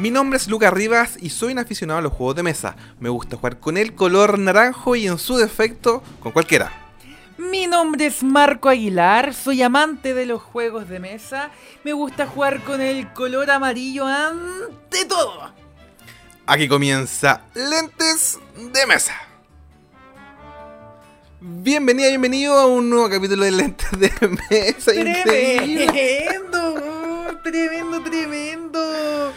Mi nombre es Lucas Rivas y soy un aficionado a los juegos de mesa. Me gusta jugar con el color naranjo y en su defecto con cualquiera. Mi nombre es Marco Aguilar, soy amante de los juegos de mesa. Me gusta jugar con el color amarillo ante todo. Aquí comienza Lentes de Mesa. Bienvenida, bienvenido a un nuevo capítulo de Lentes de Mesa. Increíble. Tremendo, tremendo, tremendo.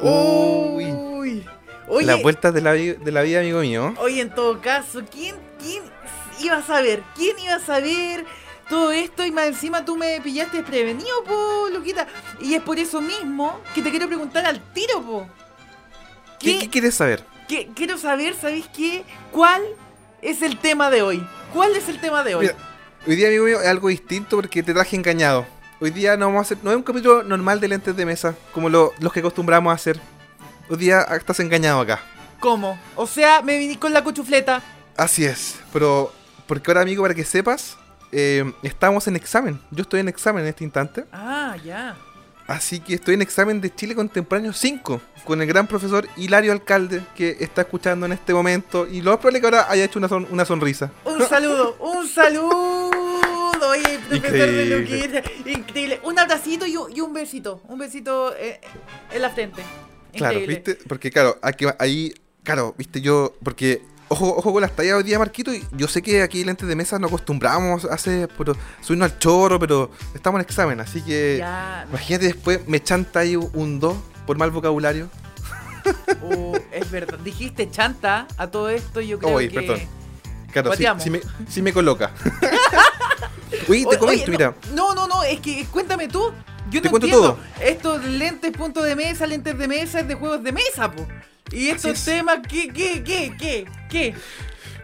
Uy. Uy. Oye, Las vueltas de la, de la vida, amigo mío. oye, en todo caso, ¿quién, quién iba a saber? ¿Quién iba a saber todo esto? Y más encima tú me pillaste desprevenido, po, Luquita. Y es por eso mismo que te quiero preguntar al tiro, po. ¿Qué, qué quieres saber? quiero saber, ¿sabéis qué? ¿Cuál es el tema de hoy? ¿Cuál es el tema de hoy? Mira, hoy día, amigo mío, es algo distinto porque te traje engañado. Hoy día no vamos a hacer, no es un capítulo normal de lentes de mesa, como lo- los que acostumbramos a hacer. Hoy día estás engañado acá. ¿Cómo? O sea, me viní con la cuchufleta. Así es, pero porque ahora, amigo, para que sepas, eh, estamos en examen. Yo estoy en examen en este instante. Ah, ya. Así que estoy en examen de Chile Contemporáneo 5 con el gran profesor Hilario Alcalde que está escuchando en este momento y lo más probable que ahora haya hecho una, son- una sonrisa. Un saludo, un saludo. Oye, profesor de Increíble. Luquita. Increíble. Un abracito y un, besito. Un besito eh, en la frente. Claro. ¿viste? Porque claro, aquí, ahí, claro, viste, yo, porque, ojo, ojo con las tallas hoy día, Marquito, y yo sé que aquí lentes de mesa nos acostumbramos a hacer, pero subirnos al chorro, pero estamos en examen, así que Ya. imagínate después me chanta ahí un 2 por mal vocabulario. Uh, es verdad. Dijiste chanta a todo esto. Yo creo Oye, que. perdón. Claro, me, sí me coloca. Oye, te comento, mira. No, no, no, es que cuéntame tú. Yo Te no cuento entiendo. todo. Estos lentes punto de mesa, lentes de mesa, es de juegos de mesa, po. Y estos es. temas, ¿qué, qué, qué, qué, qué?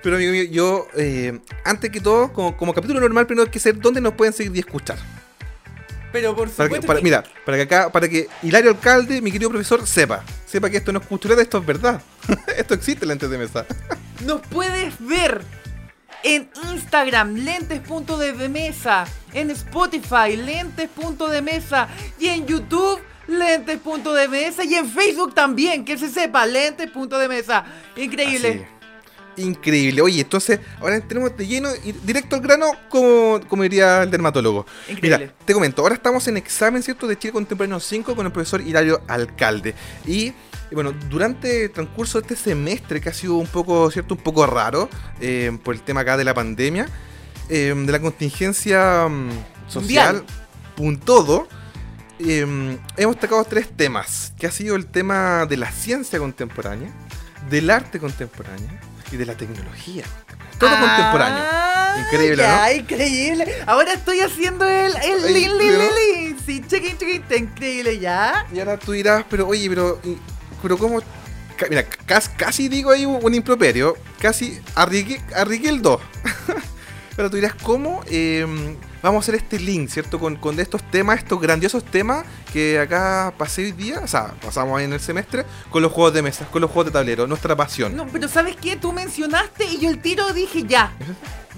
Pero amigo mío, yo, eh, antes que todo, como, como capítulo normal, primero hay que ser dónde nos pueden seguir y escuchar. Pero por Para que- supuesto para- que- mira, para que acá, para que Hilario Alcalde, mi querido profesor, sepa. Sepa que esto no es cultureta, esto es verdad. esto existe lentes de mesa. Nos puedes ver en Instagram, lentes.de-mesa, en Spotify, lentes.de-mesa y en YouTube, lentes.de-mesa y en Facebook también, que se sepa, lentes.de-mesa. Increíble. Increíble. Oye, entonces, ahora entremos de lleno y directo al grano, como, como diría el dermatólogo. Increíble. Mira, te comento, ahora estamos en examen, ¿cierto?, de Chile Contemporáneo 5 con el profesor Hilario Alcalde. Y, y bueno, durante el transcurso de este semestre, que ha sido un poco, ¿cierto?, un poco raro, eh, por el tema acá de la pandemia, eh, de la contingencia mm, social, punto todo, eh, hemos tocado tres temas, que ha sido el tema de la ciencia contemporánea, del arte contemporáneo y de la tecnología. Todo contemporáneo. Ah, Increíble, ya, increíble. Ahora estoy haciendo el, el Ay, lin, lin, ¿no? lin, lin. Sí, chiquín, está increíble, ya. Y ahora tú dirás, pero oye, pero, pero ¿cómo? Ca- Mira, cas- casi digo ahí un, improperio, casi arriesgué, arriesgué el 2. pero tú dirás, ¿cómo eh, vamos a hacer este link, ¿cierto? Con, con estos temas, estos grandiosos temas que acá pasé hoy día, o sea, pasamos en el semestre, con los juegos de mesa, con los juegos de tablero, nuestra pasión. No, pero ¿sabes qué? Tú mencionaste y yo el tiro dije ya.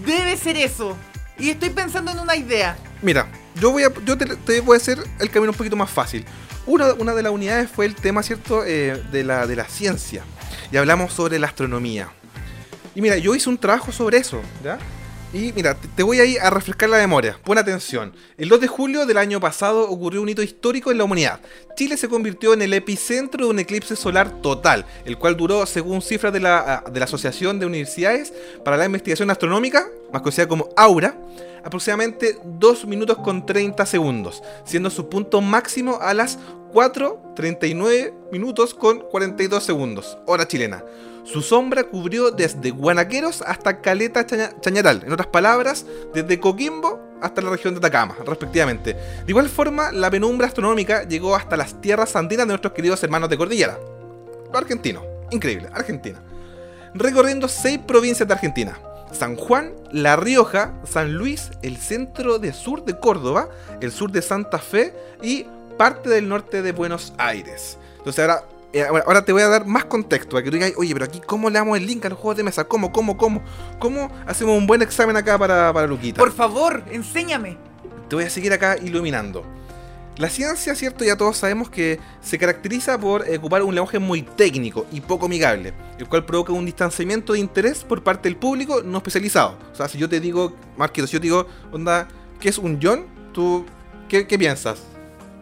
Debe ser eso. Y estoy pensando en una idea. Mira, yo voy a, yo te, te voy a hacer el camino un poquito más fácil. Una, una de las unidades fue el tema, ¿cierto?, Eh, de, la, de la ciencia. Y hablamos sobre la astronomía. Y mira, yo hice un trabajo sobre eso, ¿ya? Y mira, te, voy a ir a refrescar la memoria. Pon atención. El 2 de julio del año pasado ocurrió un hito histórico en la humanidad. Chile se convirtió en el epicentro de un eclipse solar total, el cual duró, según cifras de la, de la Asociación de Universidades para la Investigación Astronómica, más conocida como AURA, aproximadamente 2 minutos con 30 segundos, siendo su punto máximo a las 4.39 minutos con 42 segundos, hora chilena. Su sombra cubrió desde Guanaqueros hasta Caleta Chaña- Chañaral, en otras palabras, desde Coquimbo hasta la región de Atacama, respectivamente. De igual forma, la penumbra astronómica llegó hasta las tierras andinas de nuestros queridos hermanos de cordillera. Los argentinos, increíble, Argentina. Recorriendo seis provincias de Argentina. San Juan, La Rioja, San Luis, el centro de sur de Córdoba, el sur de Santa Fe y parte del norte de Buenos Aires. Entonces ahora, eh, ahora- te voy a dar más contexto para que tú digas, oye, pero aquí cómo le damos el link a los juegos de mesa, cómo, cómo, cómo, cómo hacemos un buen examen acá para, para Luquita. Por favor, enséñame. Te voy a seguir acá iluminando. La ciencia, cierto, ya todos sabemos que se caracteriza por ocupar un lenguaje muy técnico y poco amigable, el cual provoca un distanciamiento de interés por parte del público no especializado. O sea, si yo te digo, Marquitos, si yo te digo, onda, ¿qué es un John? ¿Tú qué, qué piensas?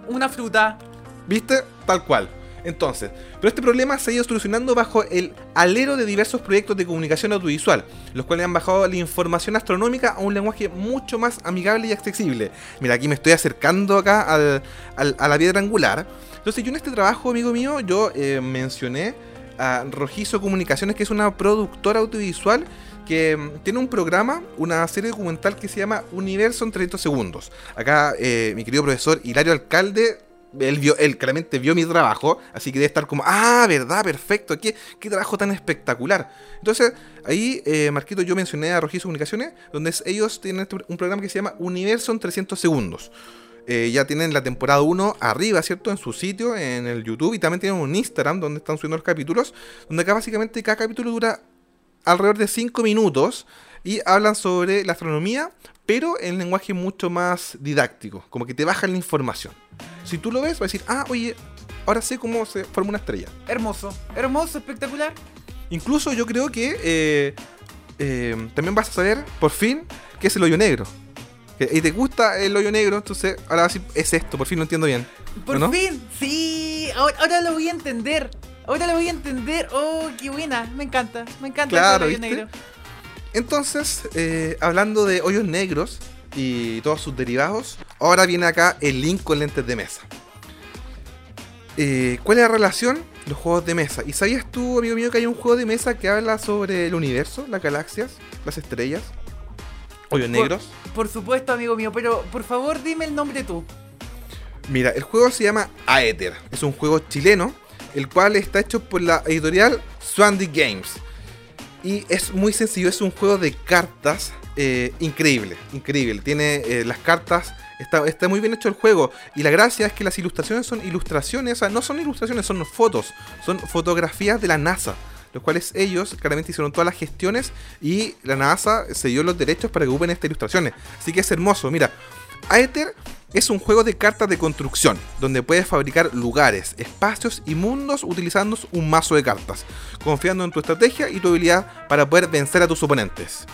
Una fruta. ¿Viste? Tal cual. Entonces, pero este problema se ha ido solucionando bajo el alero de diversos proyectos de comunicación audiovisual, los cuales han bajado la información astronómica a un lenguaje mucho más amigable y accesible. Mira, aquí me estoy acercando acá al, a la piedra angular. Entonces, yo en este trabajo, amigo mío, yo eh, mencioné a Rojizo Comunicaciones, que es una productora audiovisual que mm, tiene un programa, una serie documental que se llama Universo en 30 segundos. Acá eh, mi querido profesor Hilario Alcalde él, vio, él claramente vio mi trabajo, así que debe estar como, ah, verdad, perfecto, qué, qué trabajo tan espectacular. Entonces, ahí, eh, Marquito, yo mencioné a Rojizo Comunicaciones, donde ellos tienen este, un programa que se llama Universo en 300 segundos. Eh, ya tienen la temporada 1 arriba, ¿cierto? En su sitio, en el YouTube, y también tienen un Instagram donde están subiendo los capítulos, donde acá básicamente cada capítulo dura alrededor de 5 minutos y hablan sobre la astronomía, pero en lenguaje mucho más didáctico, como que te bajan la información. Si tú lo ves, vas a decir, ah, oye, ahora sé cómo se forma una estrella. Hermoso, hermoso, espectacular. Incluso yo creo que eh, eh, también vas a saber, por fin, qué es el hoyo negro. Y te gusta el hoyo negro, entonces ahora sí es esto, por fin lo entiendo bien. Por fin, sí, ahora, lo voy a entender. Ahora lo voy a entender. Oh, qué buena, me encanta, me encanta el hoyo negro. Entonces, eh, hablando de hoyos negros y todos sus derivados, ahora viene acá el link con lentes de mesa. Eh, ¿Cuál es la relación? Los juegos de mesa. ¿Y sabías tú, amigo mío, que hay un juego de mesa que habla sobre el universo, las galaxias, las estrellas? ¿Hoyos negros? Por supuesto, amigo mío, pero por favor dime el nombre tú. Mira, el juego se llama Aether. Es un juego chileno, el cual está hecho por la editorial Swandy Games. Y es muy sencillo, es un juego de cartas eh, increíble, increíble. Tiene eh, las cartas, está, está, muy bien hecho el juego. Y la gracia es que las ilustraciones son ilustraciones, o sea, no son ilustraciones, son fotos, son fotografías de la NASA. Los cuales ellos claramente hicieron todas las gestiones y la NASA se dio los derechos para que ocupen estas ilustraciones. Así que es hermoso, mira. Aether es un juego de cartas de construcción, donde puedes fabricar lugares, espacios y mundos utilizando un mazo de cartas, confiando en tu estrategia y tu habilidad para poder vencer a tus oponentes.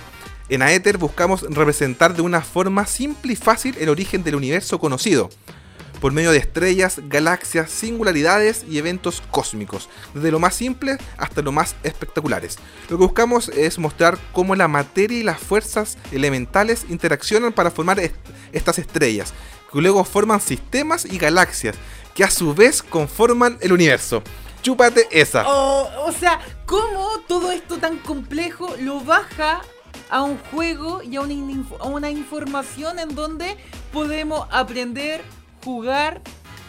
En Aether buscamos representar de una forma simple y fácil el origen del universo conocido, por medio de estrellas, galaxias, singularidades y eventos cósmicos, desde lo más simple hasta lo más espectaculares. Lo que buscamos es mostrar cómo la materia y las fuerzas elementales interaccionan para formar estas estrellas, que luego forman sistemas y galaxias, que a su vez conforman el universo. Chúpate esa. o sea, ¿cómo todo esto tan complejo lo baja a un juego y a una, a una información en donde podemos aprender, jugar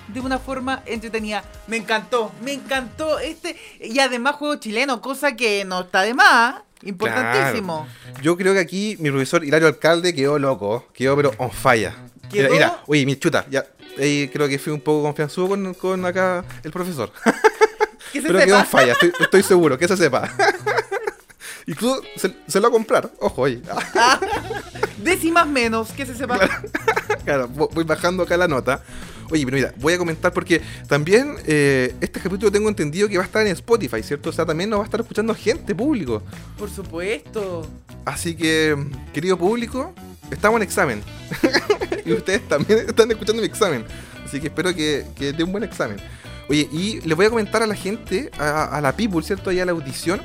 de una forma entretenida. Me encantó, me encantó este. Y además juego chileno, cosa que no está de más. Importantísimo. Yo creo que aquí mi profesor Hilario Alcalde quedó loco, quedó pero on fire. Mira, mira, oye, mi chuta, ya. creo que fui un poco confianzudo con, con acá el profesor. Que se pero quedó on fire, estoy, estoy seguro, que se sepa. Incluso se, se, lo va a comprar, ojo ahí. Décimas menos, que se sepa. Claro, voy bajando acá la nota. Oye, pero mira, voy a comentar porque también eh, este capítulo tengo entendido que va a estar en Spotify, ¿cierto? O sea, también nos va a estar escuchando gente, público. Por supuesto. Así que, querido público, estamos en examen. Y ustedes también están escuchando mi examen. Así que espero que, que dé un buen examen. Oye, y les voy a comentar a la gente, a, la people, ¿cierto? Y a la audición,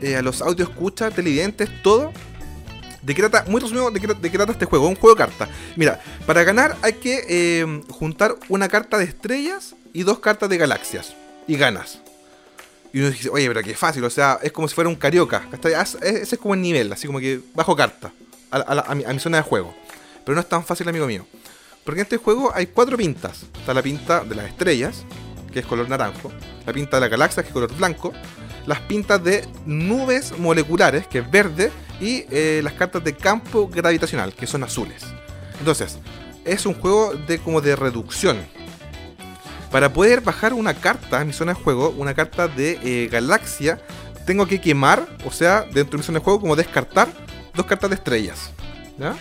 eh, a los audio escucha, televidentes, todo. ¿De qué trata? Muy resumido, ¿de qué, ¿de qué, trata este juego? Un juego de cartas. Mira, para ganar hay que eh, juntar una carta de estrellas y dos cartas de galaxias. Y ganas. Y uno dice, oye, pero qué fácil, o sea, es como si fuera un carioca. Ese es como el nivel, así como que bajo carta a mi zona de juego. Pero no es tan fácil, amigo mío. Porque en este juego hay cuatro pintas. Está la pinta de las estrellas, que es color naranjo. La pinta de la galaxia, que es color blanco las pintas de nubes moleculares, que es verde, y eh, las cartas de campo gravitacional, que son azules. Entonces, es un juego de como de reducción. Para poder bajar una carta en mi zona de juego, una carta de eh, galaxia, tengo que quemar, o sea, dentro de mi zona de juego, como descartar dos cartas de estrellas. ¿ya?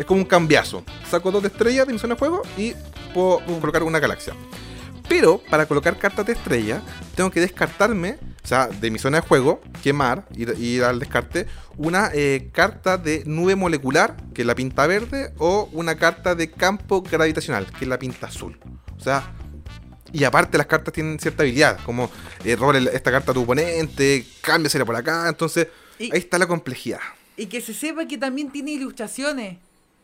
Es como un cambiazo. Saco dos de estrellas de mi zona de juego y puedo colocar una galaxia. Pero para colocar cartas de estrella, tengo que descartarme, o sea, de mi zona de juego, quemar, ir, ir al descarte, una eh, carta de nube molecular, que es la pinta verde, o una carta de campo gravitacional, que es la pinta azul. O sea, y aparte las cartas tienen cierta habilidad, como eh, robarle esta carta a tu oponente, cámbiasela por acá, entonces Y- ahí está la complejidad. Y que se sepa que también tiene ilustraciones.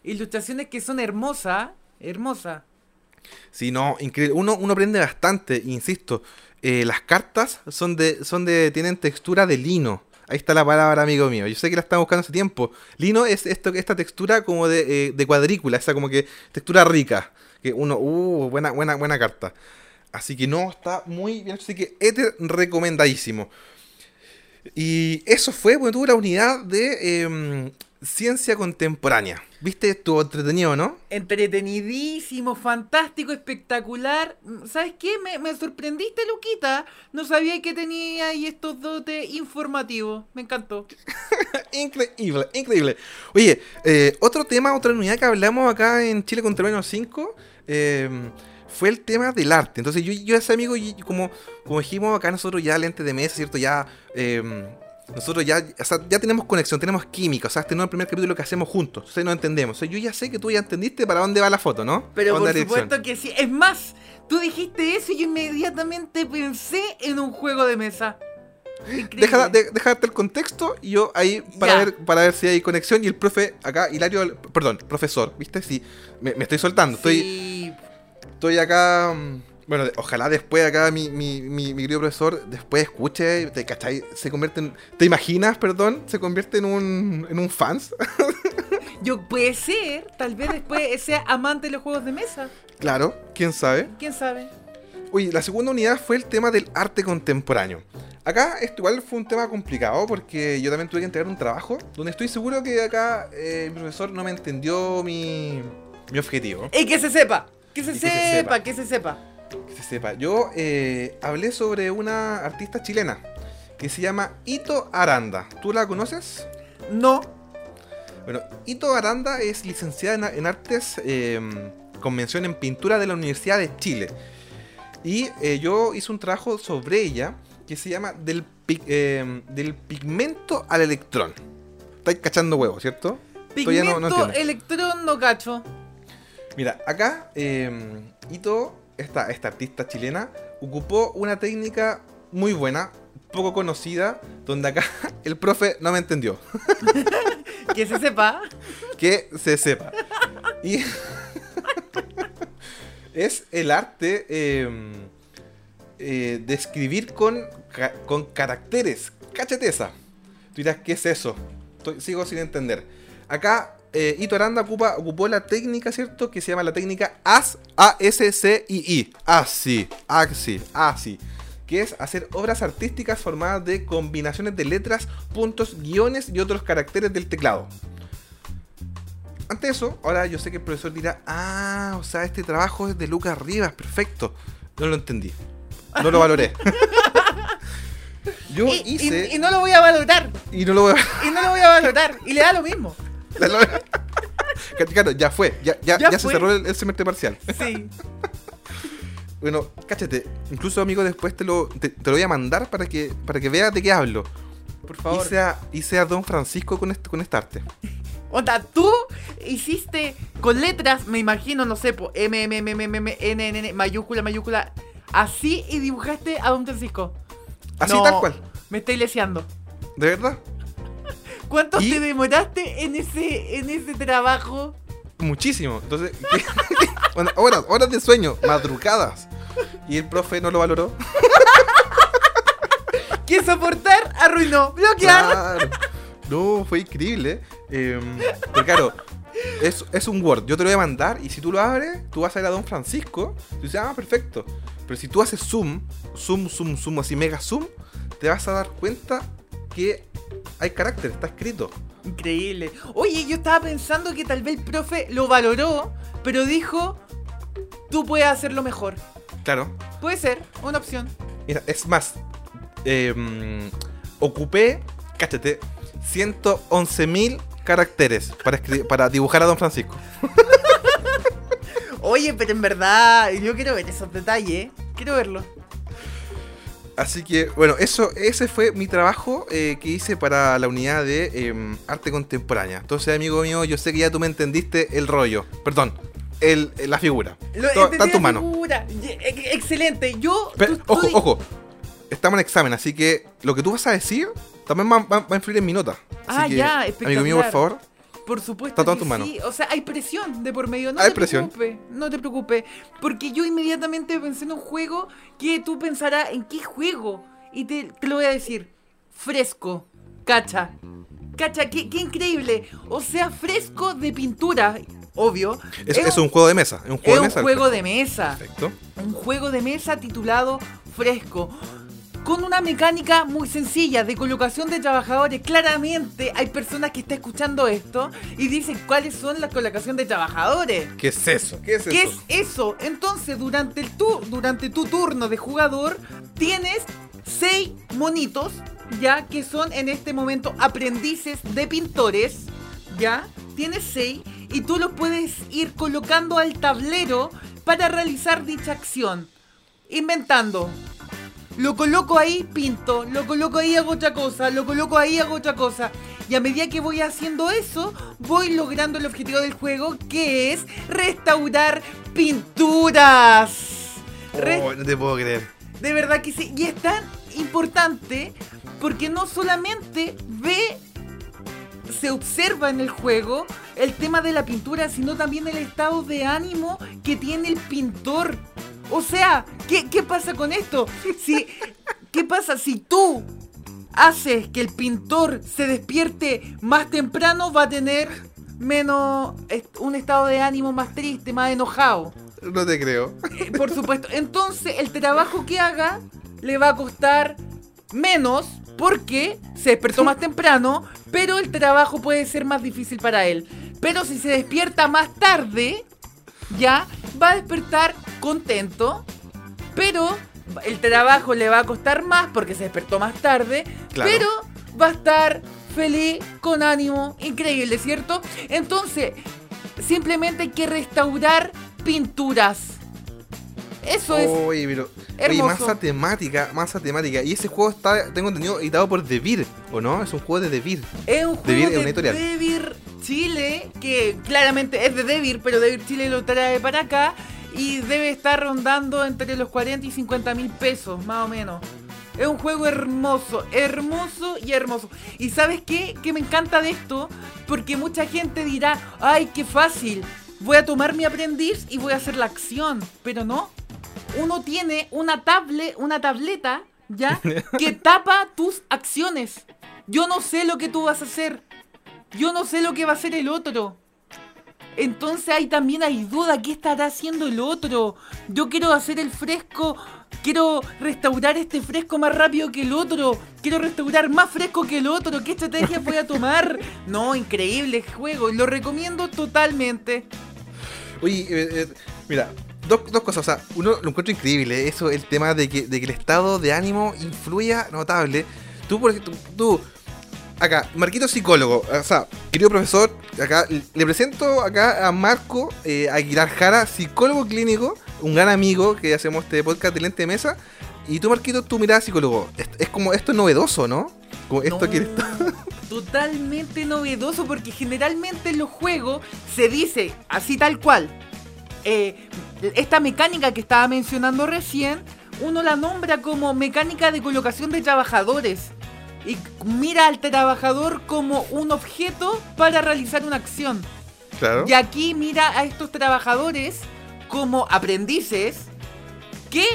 Ilustraciones que son hermosas. Hermosas. Sí, no, increíble. Uno, uno aprende bastante, insisto. Eh, las cartas son de, son de, tienen textura de lino. Ahí está la palabra, amigo mío. Yo sé que la están buscando hace tiempo. Lino es esto, esta textura como de, eh, de cuadrícula, esa como que textura rica. Que uno, uh, buena, buena, buena carta. Así que no, está muy bien. Así que Ether recomendadísimo. Y eso fue, bueno, tuvo la unidad de em, ciencia contemporánea. ¿Viste? Estuvo entretenido, ¿no? Entretenidísimo, fantástico, espectacular. ¿Sabes qué? Me, me sorprendiste, Luquita. No sabía que tenía ahí estos dotes informativos. Me encantó. Increíble, increíble. Oye, eh, otro tema, otra unidad que hablamos acá en Chile Contemporáneo 5 eh, fue el tema del arte. Entonces yo, yo ese amigo, como, como dijimos acá nosotros ya lente de mesa, ¿cierto? Ya... eh, nosotros ya, o sea, ya tenemos conexión, tenemos química, o sea, este no es el primer capítulo que hacemos juntos, o sea, nos entendemos. O sea, yo ya sé que tú ya entendiste para dónde va la foto, ¿no? Pero ¿Para por supuesto que sí. Es más, tú dijiste eso y yo inmediatamente pensé en un juego de mesa. Deja, de, deja darte el contexto y yo ahí para Ya. ver, para ver si hay conexión. Y el profe, acá, Hilario, perdón, profesor, ¿viste? Sí, me, me estoy soltando. Estoy, Sí. estoy acá. mm, Bueno, ojalá después acá mi, mi, mi, mi querido profesor después escuche, te, ¿cachai? Se convierte en. ¿Te imaginas, perdón? Se convierte en un, en un fans. Yo puede ser, tal vez después sea amante de los juegos de mesa. claro, quién sabe. ¿Quién sabe? Oye, la segunda unidad fue el tema del arte contemporáneo. Acá esto igual fue un tema complicado porque yo también tuve que entregar un trabajo donde estoy seguro que acá eh, mi profesor no me entendió mi, mi objetivo. Y que se sepa. Que se Y que se sepa, sepa. que se sepa. Que se sepa. Yo eh, hablé sobre una artista chilena que se llama Ito Aranda. ¿Tú la conoces? No. Bueno, Ito Aranda es licenciada en, en artes eh, con mención en pintura de la Universidad de Chile. Y eh, yo hice un trabajo sobre ella que se llama Del, eh, del pigmento al electrón. Estáis cachando huevos, ¿cierto? Pigmento, no- electrón, no cacho. Mira, acá eh, Ito, esta, esta artista chilena, ocupó una técnica muy buena, poco conocida, donde acá el profe no me entendió. Que se sepa. que se sepa. Y es el arte eh, eh, de escribir con, con caracteres. Cáchate esa. Tú dirás, ¿qué es eso? Estoy- sigo sin entender. Acá eh, Ito Aranda ocupa, ocupó la técnica, ¿cierto? Que se llama la técnica AS, A-S-C-I-I. Así, así, así. Que es hacer obras artísticas formadas de combinaciones de letras, puntos, guiones y otros caracteres del teclado. Ante eso, ahora yo sé que el profesor dirá, ah, o sea, este trabajo es de Lucas Rivas, perfecto. No lo entendí. No lo valoré. yo Y, hice... y no lo voy a valorar. Y no lo voy Y no lo voy a valorar. Y le da lo mismo. Claro, ya fue. Ya, ya, Ya ya se cerró el, el semestre parcial. Sí. Bueno, cáchate. Incluso, amigo, después te lo, te, te lo voy a mandar para que, para que veas de qué hablo. Por favor. Hice a, hice a Don Francisco con, este, con esta arte. Onda, tú hiciste con letras, me imagino, no sé, po, M, M, M, M, M, M, N, N, N, mayúscula, mayúscula, así y dibujaste a Don Francisco. Así No, tal cual. Me estoy leseando. ¿De verdad? ¿Cuánto ¿Y? te demoraste en ese, en ese trabajo? Muchísimo. Entonces, bueno, horas, horas de sueño, madrugadas. Y el profe no lo valoró. ¿Qué soportar? Arruinó. Bloquear. Claro. No, fue increíble. Eh, pero claro, es, es un Word. Yo te lo voy a mandar y si tú lo abres, tú vas a ir a Don Francisco. Y dices, ah, perfecto. Pero si tú haces zoom, zoom, zoom, zoom, así mega zoom, te vas a dar cuenta que hay carácter, está escrito. Increíble. Oye, yo estaba pensando que tal vez el profe lo valoró, pero dijo, tú puedes hacerlo mejor. Claro. Puede ser, una opción. Mira, es más, eh, ocupé, cáchate, 111.000 caracteres para, para dibujar a Don Francisco. Oye, pero en verdad, yo quiero ver esos detalles. Quiero verlo. Así que, bueno, eso, ese fue mi trabajo eh, que hice para la unidad de em, arte contemporánea. Entonces, amigo mío, yo sé que ya tú me entendiste el rollo. Perdón, el, la figura. Lo, To- entendí Está en tus la manos. figura. Ye- ex- Excelente. Yo. Pero, tú- ojo, ojo. Estamos en examen, así que lo que tú vas a decir también va, va- va a influir en mi nota. Así Ah, que, ya, Amigo mío, por favor. Por supuesto. Está todo en que tus manos. Sí. O sea, hay presión de por medio. No Hay te presión. preocupes. No te preocupes. Porque yo inmediatamente pensé en un juego que tú pensarás, ¿en qué juego? Y te, te lo voy a decir. Fresco. Cacha. Cacha, qué, qué increíble. O sea, fresco de pintura. Obvio. Es, es un juego de mesa. Es un juego es de un mesa. juego de mesa. Perfecto. Un juego de mesa titulado Fresco. Con una mecánica muy sencilla de colocación de trabajadores. Claramente hay personas que están escuchando esto y dicen cuáles son las colocación de trabajadores. ¿Qué es eso? ¿Qué es ¿Qué eso? es eso? Entonces, durante, el tu, durante tu turno de jugador, tienes seis monitos, ya que son en este momento aprendices de pintores, ya. Tienes seis y tú los puedes ir colocando al tablero para realizar dicha acción. Inventando. Lo coloco ahí, pinto. Lo coloco ahí, hago otra cosa. Lo coloco ahí, hago otra cosa. Y a medida que voy haciendo eso, voy logrando el objetivo del juego, que es restaurar pinturas. Oh, no te puedo creer. de verdad que sí. Y es tan importante porque no solamente ve, se observa en el juego el tema de la pintura, sino también el estado de ánimo que tiene el pintor. O sea, ¿qué, qué pasa con esto? Si, ¿Qué pasa si tú haces que el pintor se despierte más temprano? Va a tener menos un estado de ánimo más triste, más enojado. No te creo. Eh, Por supuesto. Entonces, el trabajo que haga le va a costar menos porque se despertó más temprano, pero el trabajo puede ser más difícil para él. Pero si se despierta más tarde, ya va a despertar contento, pero el trabajo le va a costar más porque se despertó más tarde, Claro. pero va a estar feliz, con ánimo, increíble, ¿cierto? Entonces, simplemente hay que restaurar pinturas. Eso es Oye, pero. Oye, masa temática, masa temática. Y ese juego está, tengo entendido, editado por Devir, ¿o no? Es un juego de Devir. Es un Devir juego es una de editorial. Devir Chile, que claramente es de Devir, pero Devir Chile lo trae para acá y debe estar rondando entre los 40 y 50 mil pesos, más o menos. Es un juego hermoso, hermoso y hermoso. ¿Y sabes qué? Que me encanta de esto, porque mucha gente dirá, ay, qué fácil, voy a tomar mi aprendiz y voy a hacer la acción, pero no. Uno tiene una tablet, una tableta, ¿ya? Que tapa tus acciones. Yo no sé lo que tú vas a hacer. Yo no sé lo que va a hacer el otro. Entonces ahí también hay duda, ¿qué estará haciendo el otro? Yo quiero hacer el fresco, quiero restaurar este fresco más rápido que el otro, quiero restaurar más fresco que el otro, ¿qué estrategia voy a tomar? No, increíble juego, lo recomiendo totalmente. Oye, eh, eh, mira, dos, dos cosas. O sea, uno lo encuentro increíble. Eso, el tema de que, de que el estado de ánimo influya notable. Tú, por ejemplo, tú, acá, Marquito psicólogo. O sea, querido profesor, acá le presento acá a Marco eh, Aguilar Jara, psicólogo clínico, un gran amigo que hacemos este podcast de lente de mesa. Y tú, Marquito, tú mirada psicólogo. Es, es como esto es novedoso, ¿no? Como esto No, que está. Totalmente novedoso porque generalmente en los juegos se dice así tal cual. eh, esta mecánica que estaba mencionando recién, uno la nombra como mecánica de colocación de trabajadores. Y mira al trabajador como un objeto para realizar una acción. Claro. Y aquí mira a estos trabajadores como aprendices que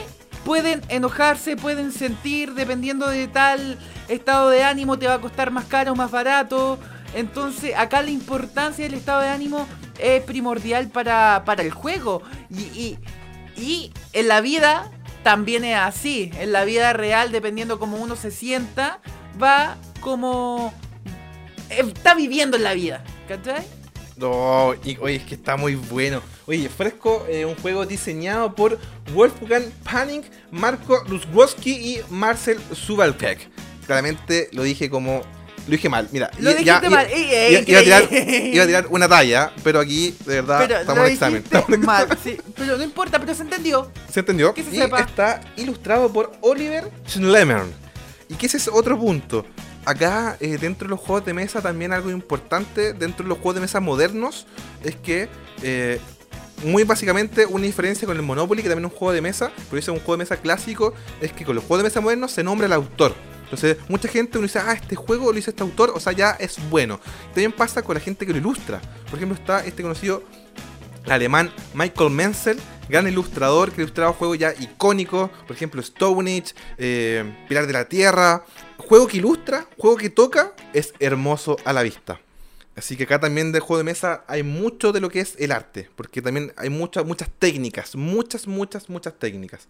pueden enojarse, pueden sentir, dependiendo de tal estado de ánimo, te va a costar más caro o más barato. Entonces, acá la importancia del estado de ánimo es primordial para, para el juego. Y, y, y en la vida también es así. En la vida real, dependiendo cómo uno se sienta, va como... eh, Está viviendo en la vida. ¿Cachai? No, y, oye, es que está muy bueno. Oye, Fresco, eh, un juego diseñado por Wolfgang Panning, Marco Luswowski y Marcel Subalpek. Claramente lo dije como lo dije mal. Mira, Lo dijiste mal. Ey, ey, iba, iba a tirar, increíble. iba a tirar una talla, pero aquí, de verdad, Pero estamos en examen. mal, sí. Pero no importa, pero se entendió. ¿Se entendió? Que se y sepa. está ilustrado por Oliver Schlemmer. ¿Y qué es ese otro punto? Acá, eh, dentro de los juegos de mesa, también algo importante, dentro de los juegos de mesa modernos, es que, eh, muy básicamente, una diferencia con el Monopoly, que también es un juego de mesa, pero es un juego de mesa clásico, es que con los juegos de mesa modernos se nombra el autor. Entonces, mucha gente uno dice, ah, este juego lo hizo este autor, o sea, ya es bueno. También pasa con la gente que lo ilustra. Por ejemplo, está este conocido alemán Michael Menzel, gran ilustrador que ha ilustrado juegos ya icónicos, por ejemplo Stone Age, eh, Pilar de la Tierra. Juego que ilustra, juego que toca, es hermoso a la vista. Así que acá también del juego de mesa hay mucho de lo que es el arte, porque también hay muchas, muchas técnicas, muchas, muchas, muchas técnicas.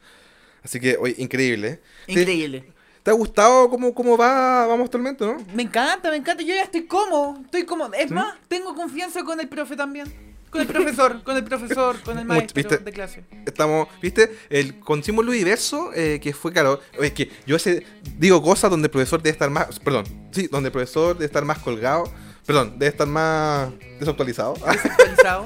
Así que, oye, increíble. ¿eh? ¿Te- Increíble. ¿Te ha gustado cómo, cómo va vamos actualmente, no? Me encanta, me encanta. Yo ya estoy cómodo. Estoy cómodo. Es ¿Sí? más, tengo confianza con el profe también. Con el profesor, con el profesor, con el maestro ¿viste? de clase. Estamos, ¿viste? El con símbolo diverso, eh, que fue claro. Es que yo ese, digo cosas donde el profesor debe estar más. Perdón, sí, donde el profesor debe estar más colgado. Perdón, debe estar más desactualizado. Desactualizado,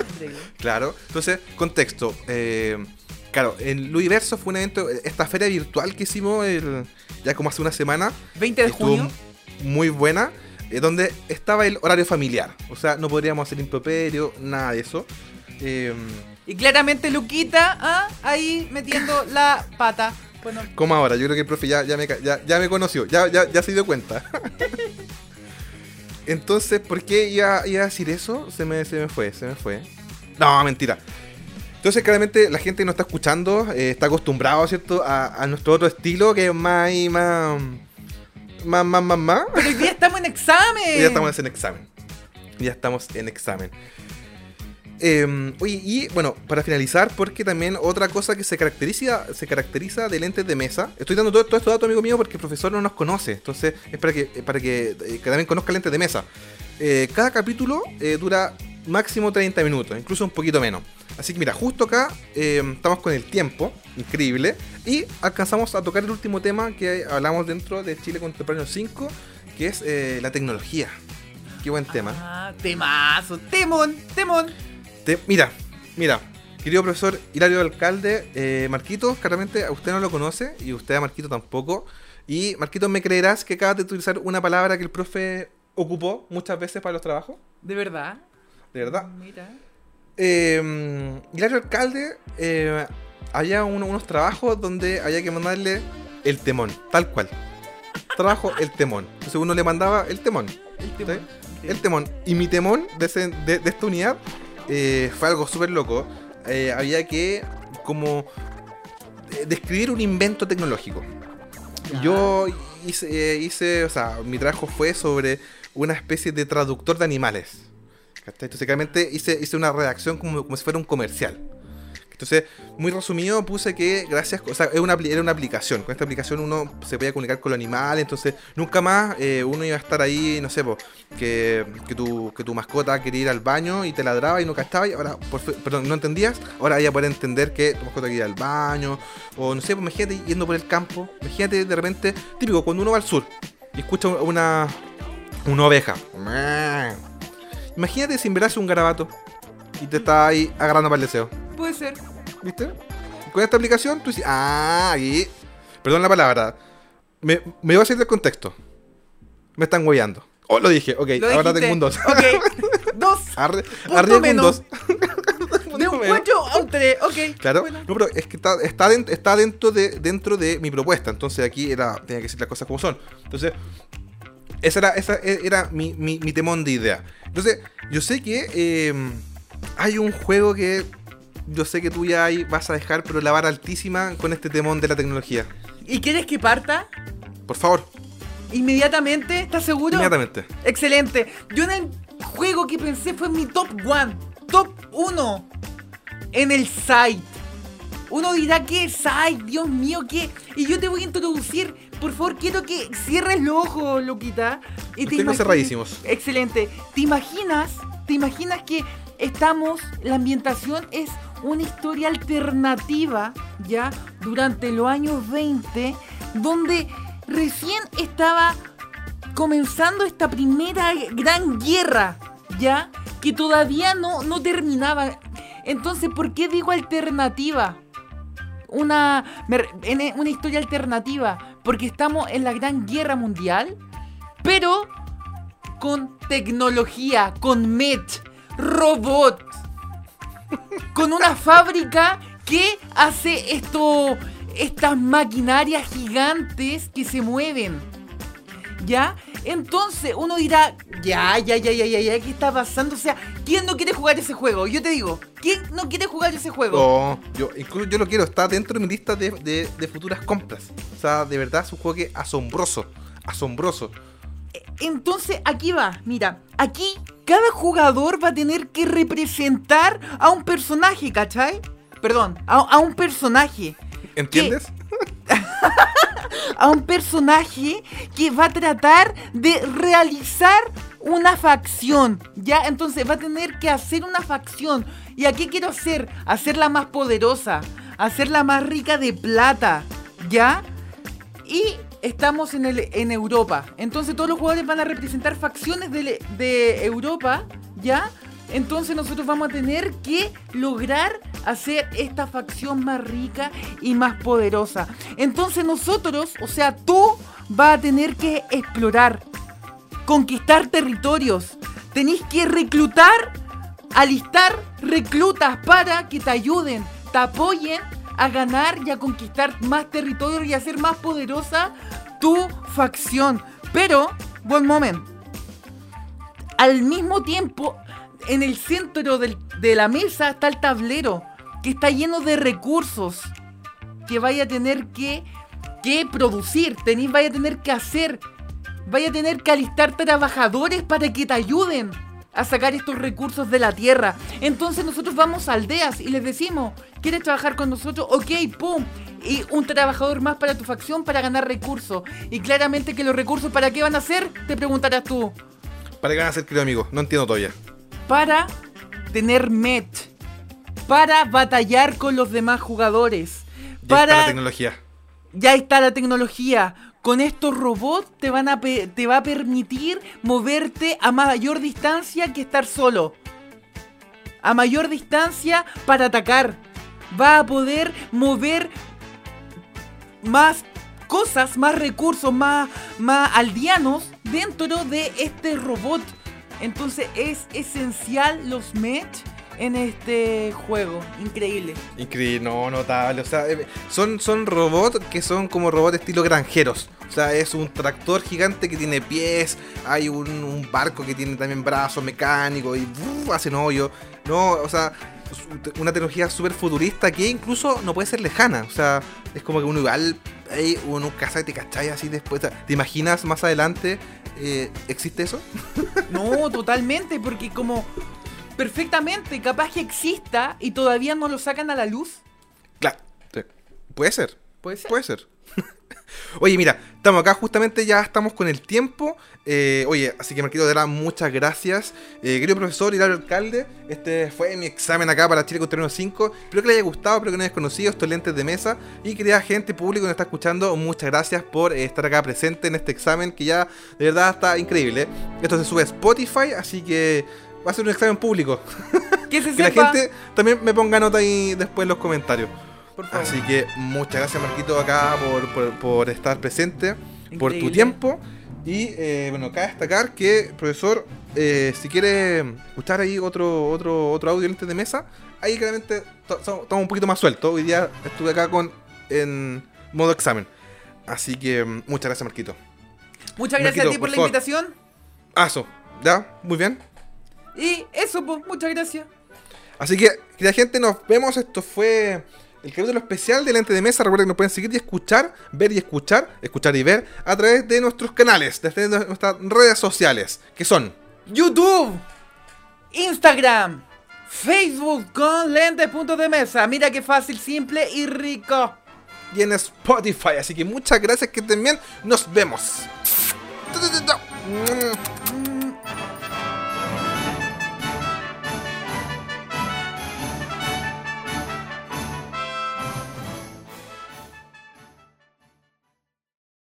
claro. Entonces, contexto. eh, claro, el Luiverso fue un evento, esta feria virtual que hicimos el- ya como hace una semana. 20 de junio. muy buena. Eh, donde estaba el horario familiar. O sea, no podríamos hacer improperio, nada de eso. Eh, Y claramente Luquita, ah, ahí metiendo la pata. Bueno, Como ahora, yo creo que el profe ya, ya, me, ya, ya me conoció, ya, ya, ya se dio cuenta. Entonces, ¿por qué iba, iba a decir eso? Se me, se me fue, se me fue. No, mentira. Entonces, claramente, la gente que nos está escuchando eh, está acostumbrado, ¿cierto? A, a nuestro otro estilo, que es más y más. Más, más, más, más. pero hoy día estamos en examen. Y ya estamos en examen. Ya estamos en examen. Eh, oye, y bueno, para finalizar, porque también otra cosa que se caracteriza, se caracteriza de lentes de mesa. Estoy dando todo, todo estos datos, amigo mío, porque el profesor no nos conoce. Entonces, es para que, para que, eh, que también conozca lentes de mesa. Eh, cada capítulo eh, dura máximo 30 minutos, incluso un poquito menos. Así que mira, justo acá eh, estamos con el tiempo, increíble, y alcanzamos a tocar el último tema que hablamos dentro de Chile Contemporáneo 5, que es eh, la tecnología. Qué buen tema. Ah, temazo, temón, temón. Te- mira, mira, querido profesor Hilario Alcalde, eh, Marquito, claramente a usted no lo conoce y usted a Marquito tampoco. Y Marquito, ¿me creerás que acabas de utilizar una palabra que el profe ocupó muchas veces para los trabajos? ¿De verdad? De verdad. Mira. Eh, Hilario Alcalde, eh, había uno- unos trabajos donde había que mandarle el temón, tal cual. Trabajo el temón. Entonces uno le mandaba el temón. El temón. El temón. Y mi temón de, ese- de- de esta unidad eh, fue algo súper loco. Eh, había que como eh, describir un invento tecnológico. Yo hice, eh, hice, o sea, mi trabajo fue sobre una especie de traductor de animales. ¿Cachai? Entonces, hice, hice una redacción como, como si fuera un comercial. Entonces, muy resumido, puse que gracias, o sea, era una, era una aplicación. Con esta aplicación uno se podía comunicar con los animales, entonces nunca más eh, uno iba a estar ahí, no sé, po, que, que, tu, que tu mascota quería ir al baño y te ladraba y no cachaba y ahora, perdón, no entendías, ahora ya poder entender que tu mascota quería ir al baño, o no sé, pues imagínate yendo por el campo, imagínate de repente, típico, cuando uno va al sur y escucha una, una oveja. Imagínate si en verdad es un garabato y te está ahí agarrando para el deseo. Puede ser. ¿Viste? Con esta aplicación tú dices, ah, aquí. Perdón la palabra. Me, me iba a salir del contexto. Me están hueveando. Oh, lo dije, ok, Lo ahora dijiste. tengo un 2. Ok. Dos. Arre, Punto arriesgo un menos. 2. De un 4 a un 3. Ok. Claro, Bueno. no, pero es que está, está, dentro, está dentro, de, dentro de mi propuesta. Entonces aquí era, tenía que decir las cosas como son. Entonces, esa era, esa era mi, mi, mi temón de idea. Entonces, yo sé que eh, hay un juego que yo sé que tú ya vas a dejar, pero la vara altísima con este temón de la tecnología. ¿Y quieres que parta? Por favor, Inmediatamente, ¿estás seguro? inmediatamente. Excelente. Yo en el juego que pensé fue mi top 1. Top 1. En el site. Uno dirá, ¿qué site? Dios mío, ¿qué? Y yo te voy a introducir. Por favor, quiero que cierres los ojos, loquita. Y Los tengo cerradísimos. Excelente. ¿Te imaginas? ¿Te imaginas que estamos, la ambientación es una historia alternativa, ya, durante los años 20, donde recién estaba comenzando esta primera gran guerra, ¿ya? Que todavía no, no terminaba. Entonces, ¿por qué digo alternativa? Una, una historia alternativa. Porque estamos en la gran guerra mundial, pero con tecnología, con MET, robot, con una fábrica que hace esto, estas maquinarias gigantes que se mueven. ¿Ya? Entonces uno dirá, ya, ya, ya, ya, ya, ya, ¿qué está pasando? O sea, ¿quién no quiere jugar ese juego? Yo te digo, ¿quién no quiere jugar ese juego? No, yo, incluso yo lo quiero, está dentro de mi lista de, de futuras compras. O sea, de verdad es un juego que asombroso, asombroso. Entonces, aquí va, mira, aquí cada jugador va a tener que representar a un personaje, ¿cachai? Perdón, a, un personaje. ¿Entiendes? a un personaje que va a tratar de realizar una facción, ¿ya? Entonces va a tener que hacer una facción. ¿Y a qué quiero hacer? Hacerla más poderosa, hacerla más rica de plata, ¿ya? Y estamos en, el, en Europa. Entonces todos los jugadores van a representar facciones de, de Europa, ¿ya? Entonces nosotros vamos a tener que lograr hacer esta facción más rica y más poderosa. Entonces nosotros, o sea, tú vas a tener que explorar, conquistar territorios. Tenéis que reclutar, alistar reclutas para que te ayuden, te apoyen a ganar y a conquistar más territorios y a hacer más poderosa tu facción. Pero, buen momento. Al mismo tiempo, en el centro de la mesa está el tablero, que está lleno de recursos que vaya a tener que, que producir, tenéis, vaya a tener que hacer, vaya a tener que alistar trabajadores para que te ayuden a sacar estos recursos de la tierra. Entonces nosotros vamos a aldeas y les decimos, ¿quieres trabajar con nosotros? Ok, ¡pum! Y un trabajador más para tu facción para ganar recursos. Y claramente que los recursos para qué van a ser, te preguntarás tú. ¿Para qué van a ser, querido amigo? No entiendo todavía. Para tener met. Para batallar con los demás jugadores. Ya para... está la tecnología. Ya está la tecnología con estos robots te, van a te va a permitir moverte a mayor distancia que estar solo. A mayor distancia para atacar. Va a poder mover más cosas, más recursos, más, más aldeanos dentro de este robot. Entonces es esencial los match en este juego. Increíble. Increíble, no, notable. O sea, eh, son, son robots que son como robots estilo granjeros. O sea, es un tractor gigante que tiene pies, hay un, barco que tiene también brazos mecánicos y hace hacen hoyo. No, o sea, una tecnología súper futurista que incluso no puede ser lejana. O sea, es como que uno igual, hay uno casa y te cachai así después. ¿Te imaginas más adelante? Eh, ¿Existe eso? No, totalmente, porque como perfectamente, capaz que exista y todavía no lo sacan a la luz. Claro, puede ser. Puede ser. Puede ser. Oye, mira, estamos acá justamente, ya estamos con el tiempo. Eh, oye, así que me quiero dar muchas gracias. Eh, querido profesor Hilario Alcalde, este fue mi examen acá para Chile Contra 5. Espero que le haya gustado, espero que no hayas conocido estos lentes de mesa. Y querida gente, público que nos está escuchando, muchas gracias por eh, estar acá presente en este examen que ya de verdad está increíble. Esto se sube a Spotify, así que va a ser un examen público. Que, se que la gente también me ponga nota ahí después en los comentarios. Así que muchas gracias Marquito acá por, estar presente, por tu tiempo. Y eh, bueno, cabe destacar que, profesor, eh, si quiere escuchar ahí otro, otro, otro audio en de mesa, ahí claramente estamos un poquito más sueltos. Hoy día estuve acá con en modo examen. Así que mm, muchas gracias, Marquito. Muchas gracias a ti por, la invitación. Aso, ¿ya? Muy bien. Y eso, pues, muchas gracias. Así que, querida gente, nos vemos. Esto fue el capítulo especial de Lente de Mesa. Recuerden que nos pueden seguir y escuchar, ver y escuchar, escuchar y ver a través de nuestros canales, de nuestras redes sociales, que son YouTube, Instagram, Facebook con lentes.de de mesa. Mira qué fácil, simple y rico. Y en Spotify. Así que muchas gracias, que bien. Nos vemos.